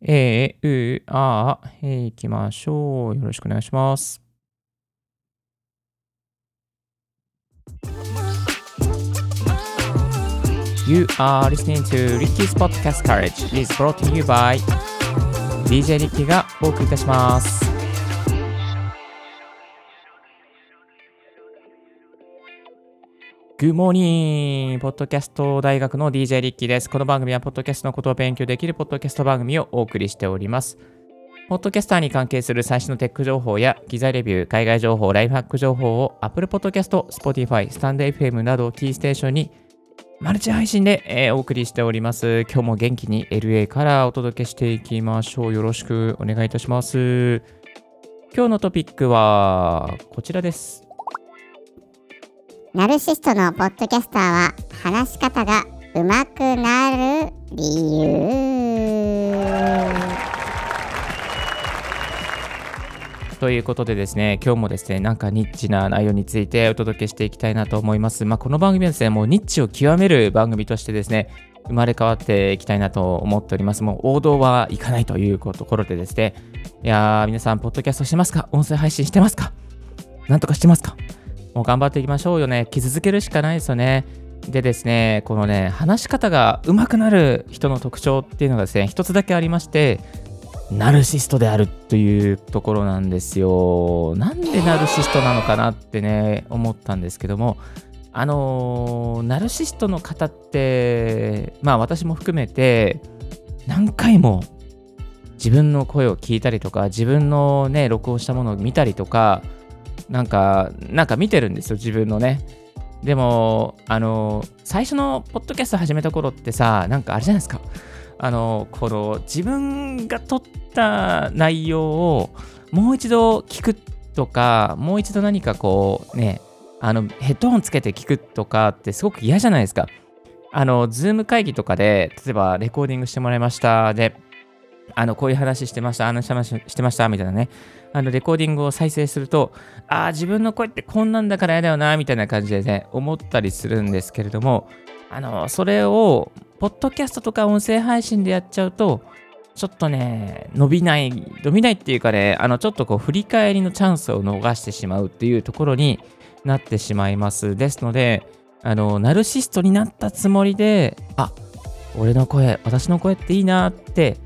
えー、う、あ、えー、いきましょう。よろしくお願いします。You are listening to Ricky's Podcast Courage is brought to you by DJ リッキーがお送りいたします。グモニーポッドキャスト大学の DJ リッキーです。この番組は、ポッドキャストのことを勉強できるポッドキャスト番組をお送りしております。ポッドキャスターに関係する最新のテック情報や、機材レビュー、海外情報、ライフハック情報を Apple Podcast、Spotify、スタンド FM などをキーステーションにマルチ配信で、え、お送りしております。今日も元気に LA からお届けしていきましょう。よろしくお願いいたします。今日のトピックはこちらです。ナルシストのポッドキャスターは話し方が上手くなる理由ということでですね、今日もですね、なんかニッチな内容についてお届けしていきたいなと思います。まあ、この番組はですね、もうニッチを極める番組としてですね、生まれ変わっていきたいなと思っております。もう王道はいかないというところでですね、いやー、皆さん、ポッドキャストしてますか？音声配信してますか？なんとかしてますか？もう頑張っていきましょうよね。気続けるしかないですよね。でですね、このね、話し方が上手くなる人の特徴っていうのがですね、一つだけありまして、ナルシストであるというところなんですよ。なんでナルシストなのかなってね、思ったんですけども、あのー、ナルシストの方って、まあ私も含めて、何回も自分の声を聞いたりとか、自分のね、録音したものを見たりとか、なんか、なんか見てるんですよ、自分のね。でも、あの、最初のポッドキャスト始めた頃ってさ、なんかあれじゃないですか。あの、この自分が撮った内容をもう一度聞くとか、もう一度何かこうね、あの、ヘッドホンつけて聞くとかってすごく嫌じゃないですか。あの、ズーム会議とかで、例えばレコーディングしてもらいました。で、あの、こういう話してました、あの話してました、みたいなね。あのレコーディングを再生すると、ああ、自分の声ってこんなんだから嫌だよな、みたいな感じでね、思ったりするんですけれども、あの、それを、ポッドキャストとか音声配信でやっちゃうと、ちょっとね、伸びない、伸びないっていうかね、あの、ちょっとこう、振り返りのチャンスを逃してしまうっていうところになってしまいます。ですので、あの、ナルシストになったつもりで、あ、俺の声、私の声っていいなって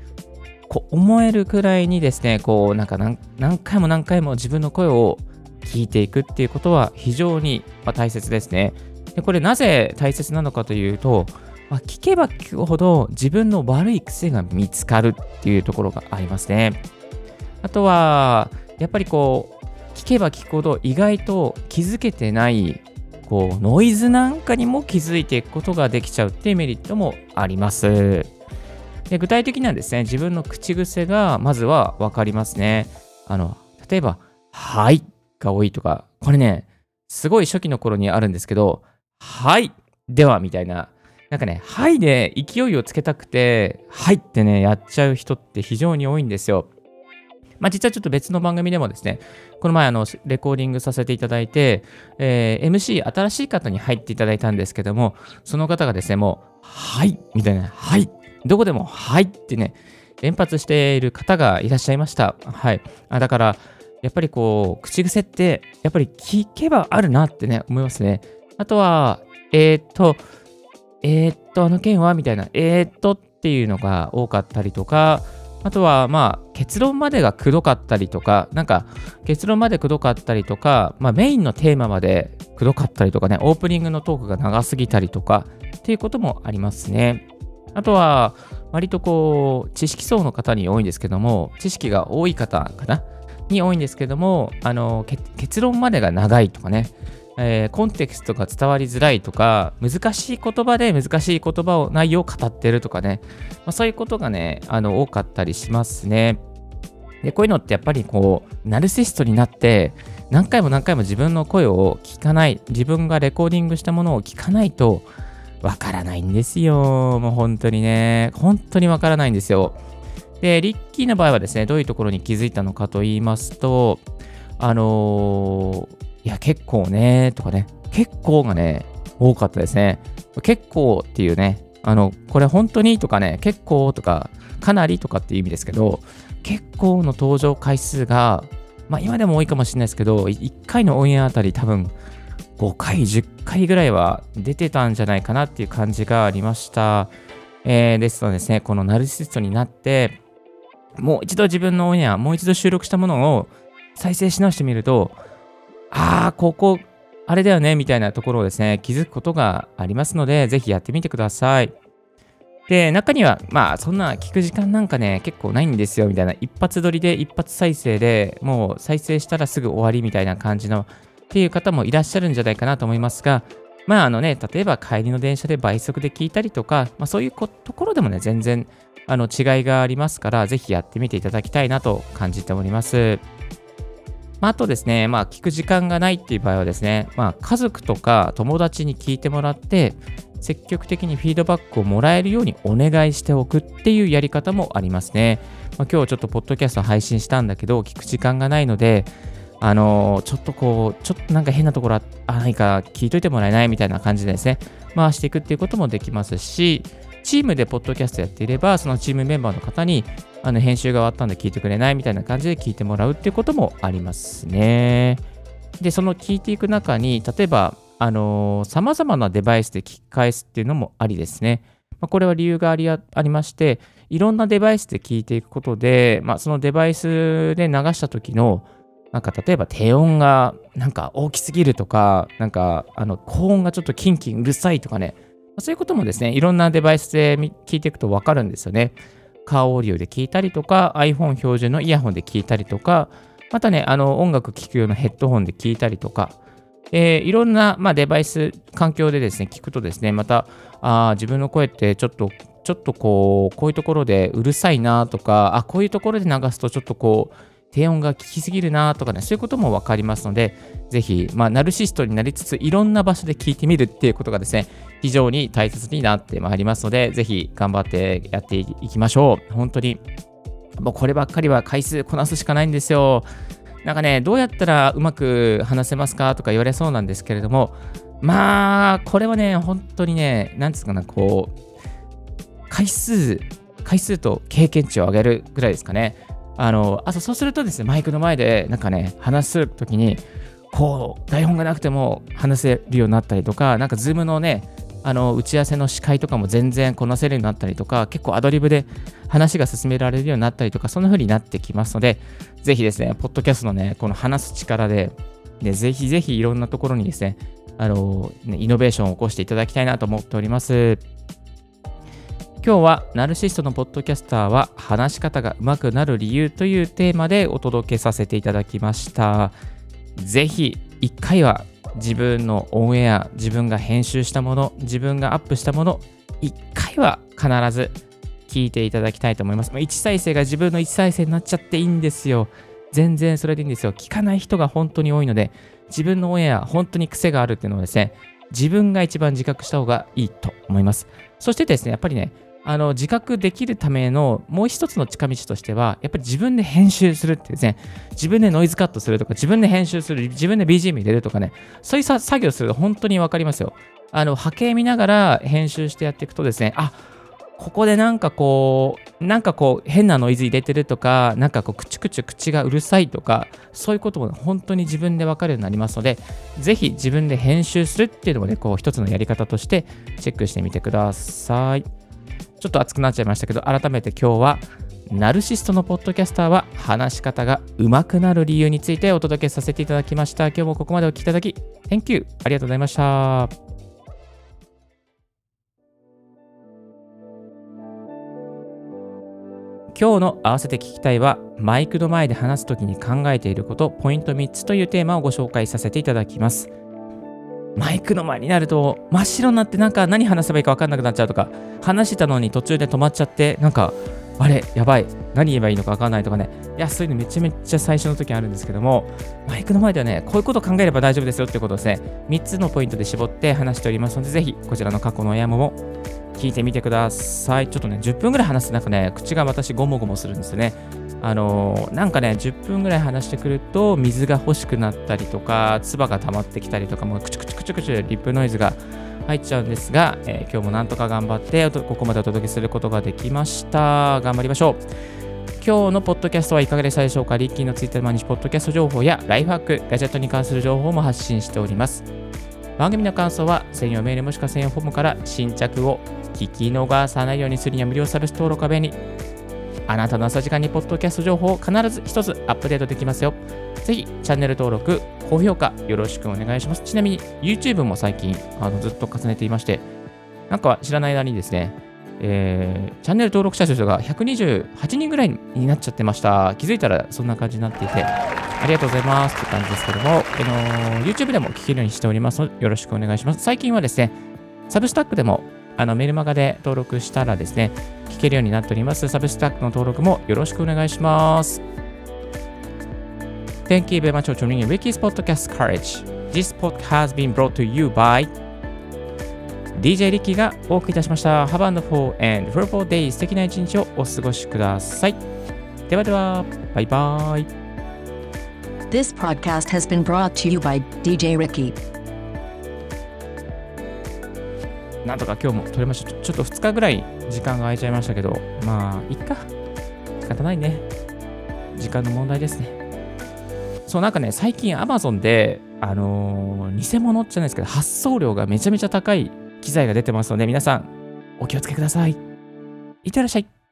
こう思えるくらいにですね、こうなんか何回も何回も自分の声を聞いていくっていうことは非常に大切ですね。でこれなぜ大切なのかというと、まあ、聞けば聞くほど自分の悪い癖が見つかるっていうところがありますね。あとは、やっぱりこう、聞けば聞くほど意外と気づけてないこうノイズなんかにも気づいていくことができちゃうっていうメリットもあります。で具体的にはですね、自分の口癖がまずは分かりますね。あの、例えば、はいが多いとか、これね、すごい初期の頃にあるんですけど、はいではみたいな、なんかね、はいで勢いをつけたくて、はいってね、やっちゃう人って非常に多いんですよ。まあ、実はちょっと別の番組でもですね、この前あのレコーディングさせていただいて、えー、MC 新しい方に入っていただいたんですけども、その方がですね、もう、はいみたいな、はいどこでも、はいってね、連発している方がいらっしゃいました。はい。あだから、やっぱりこう、口癖って、やっぱり聞けばあるなってね、思いますね。あとは、えー、っと、えー、っと、あの件はみたいな、えー、っとっていうのが多かったりとか、あとは、まあ、結論までがくどかったりとか、なんか、結論までくどかったりとか、まあ、メインのテーマまでくどかったりとかね、オープニングのトークが長すぎたりとか、っていうこともありますね。あとは、割とこう、知識層の方に多いんですけども、知識が多い方かな？に多いんですけども、あの、結論までが長いとかね、えー、コンテクストが伝わりづらいとか、難しい言葉で難しい言葉を、内容を語ってるとかね、まあ、そういうことがね、あの、多かったりしますね。で、こういうのってやっぱりこう、ナルシストになって、何回も何回も自分の声を聞かない、自分がレコーディングしたものを聞かないと、わからないんですよ。もう本当にね。本当にわからないんですよ。で、リッキーの場合はですね、どういうところに気づいたのかと言いますと、あのー、いや、結構ね、とかね、結構がね、多かったですね。結構っていうね、あの、これ本当にとかね、結構とか、かなりとかっていう意味ですけど、結構の登場回数が、まあ今でも多いかもしれないですけど、1回のオンエアあたり多分5回、10回ぐらいは出てたんじゃないかなっていう感じがありました。えー、ですのでですね、このナルシストになって、もう一度自分のオンエア、もう一度収録したものを再生し直してみると、ああ、ここ、あれだよね、みたいなところをですね、気づくことがありますので、ぜひやってみてください。で、中には、まあ、そんな聞く時間なんかね、結構ないんですよ、みたいな、一発撮りで、一発再生でもう再生したらすぐ終わりみたいな感じの、っていう方もいらっしゃるんじゃないかなと思いますが、まあ、あのね、例えば帰りの電車で倍速で聞いたりとか、まあ、そういうところでもね、全然、あの違いがありますから、ぜひやってみていただきたいなと感じております。まあ、あとですね、まあ、聞く時間がないっていう場合はですね、まあ、家族とか友達に聞いてもらって、積極的にフィードバックをもらえるようにお願いしておくっていうやり方もありますね。まあ、今日ちょっとポッドキャスト配信したんだけど、聞く時間がないので、あの、ちょっとこう、ちょっとなんか変なところあ、何か聞いといてもらえないみたいな感じでですね、回していくっていうこともできますし、チームでポッドキャストやっていれば、そのチームメンバーの方に、あの編集が終わったんで聞いてくれないみたいな感じで聞いてもらうっていうこともありますね。で、その聞いていく中に、例えば、あのー、様々なデバイスで聞き返すっていうのもありですね。まあ、これは理由がありありまして、いろんなデバイスで聞いていくことで、まあ、そのデバイスで流した時の、なんか例えば低音がなんか大きすぎるとか、なんかあの高音がちょっとキンキンうるさいとかね、そういうこともですね、いろんなデバイスで聞いていくとわかるんですよね。カーオーディオで聞いたりとか、iPhone 標準のイヤホンで聞いたりとか、またね、あの音楽聴くようなヘッドホンで聞いたりとか、えー、いろんな、まあ、デバイス、環境でですね、聞くとですね、また、あ自分の声ってちょっと、ちょっとこう、こういうところでうるさいなとか、あ、こういうところで流すとちょっとこう、低音が効きすぎるなとかね、そういうことも分かりますので、ぜひ、まあ、ナルシストになりつつ、いろんな場所で聞いてみるっていうことがですね、非常に大切になってまいりますので、ぜひ頑張ってやっていきましょう。本当に、もうこればっかりは回数こなすしかないんですよ。なんかね、どうやったらうまく話せますかとか言われそうなんですけれども、まあ、これはね、本当にね、なんですかね、こう、回数、回数と経験値を上げるぐらいですかね。あの、あとそうするとですね、マイクの前でなんかね、話すときに、こう、台本がなくても話せるようになったりとか、なんかズームのね、あの打ち合わせの司会とかも全然こなせるようになったりとか、結構アドリブで話が進められるようになったりとか、そんな風になってきますので、ぜひですね、ポッドキャストのね、この話す力で、ね、ぜひぜひいろんなところにですね、あのね、イノベーションを起こしていただきたいなと思っております。今日はナルシストのポッドキャスターは話し方が上手くなる理由というテーマでお届けさせていただきました。ぜひ1回は自分のオンエア、自分が編集したもの、自分がアップしたもの、1回は必ず聞いていただきたいと思います。1再生が自分の1再生になっちゃっていいんですよ。全然それでいいんですよ。聞かない人が本当に多いので、自分のオンエア、本当に癖があるっていうのはですね、自分が一番自覚した方がいいと思います。そしてですね、やっぱりね、あの自覚できるためのもう一つの近道としては、やっぱり自分で編集するってですね、自分でノイズカットするとか、自分で編集する、自分で BGM 入れるとかね、そういう作業すると本当に分かりますよ。あの波形見ながら編集してやっていくとですね、あここでなんかこう、なんかこう変なノイズ入れてるとか、なんかこうくちくち口がうるさいとか、そういうことも本当に自分で分かるようになりますので、ぜひ自分で編集するっていうのもね、こう一つのやり方としてチェックしてみてください。ちょっと熱くなっちゃいましたけど、改めて今日は、ナルシストのポッドキャスターは話し方が上手くなる理由についてお届けさせていただきました。今日もここまでお聴きいただき、Thank you! ありがとうございました。今日の合わせて聞きたいは、マイクの前で話すときに考えていること、ポイント3つというテーマをご紹介させていただきます。マイクの前になると真っ白になってなんか何話せばいいか分かんなくなっちゃうとか話してたのに途中で止まっちゃってなんかあれやばい何言えばいいのか分かんないとかね。いやそういうのめちゃめちゃ最初の時あるんですけどもマイクの前ではねこういうこと考えれば大丈夫ですよってことをですね3つのポイントで絞って話しておりますのでぜひこちらの過去の親も聞いてみてください。ちょっとね10分ぐらい話すとなんかね口が私ゴモゴモするんですよね。あの、なんかね、10分ぐらい話してくると、水が欲しくなったりとか、唾が溜まってきたりとか、もうクチュクチュクチュクチュリップノイズが入っちゃうんですが、えー、今日もなんとか頑張ってここまでお届けすることができました。頑張りましょう。今日のポッドキャストはいかがでしたでしょうか？リッキーのツイッター毎日ポッドキャスト情報やライフハック、ガジェットに関する情報も発信しております。番組の感想は専用メールもしくは専用フォームから新着を聞き逃さないようにするには無料サービス登録は便利。あなたの朝時間にポッドキャスト情報を必ず一つアップデートできますよ。ぜひチャンネル登録、高評価よろしくお願いします。ちなみに YouTube も最近あのずっと重ねていまして、なんか知らない間にですね、えー、チャンネル登録者数が128人ぐらいになっちゃってました。気づいたらそんな感じになっていて、ありがとうございますって感じですけども、あのー、YouTube でも聞けるようにしておりますので、よろしくお願いします。最近はですね、サブスタックでもあのメルマガで登録したらですね、聞けるようになっております。サブスタックの登録もよろしくお願いします。Thank you very much for tuning in Ricky's Podcast Courage. This podcast has been brought to you by DJ リッキーがお送りいたしました。Have a wonderful and fruitful day 素敵な一日をお過ごしください。ではでは、バイバイ。This podcast has been brought to you by DJ Ricky. なんとか今日も撮れました。ちょっと2日ぐらい時間が空いちゃいましたけど、まあ、いっか。仕方ないね。時間の問題ですね。そう、なんかね、最近 Amazon で、あのー、偽物じゃないですけど、発送料がめちゃめちゃ高い機材が出てますので、皆さん、お気をつけください。いってらっしゃい。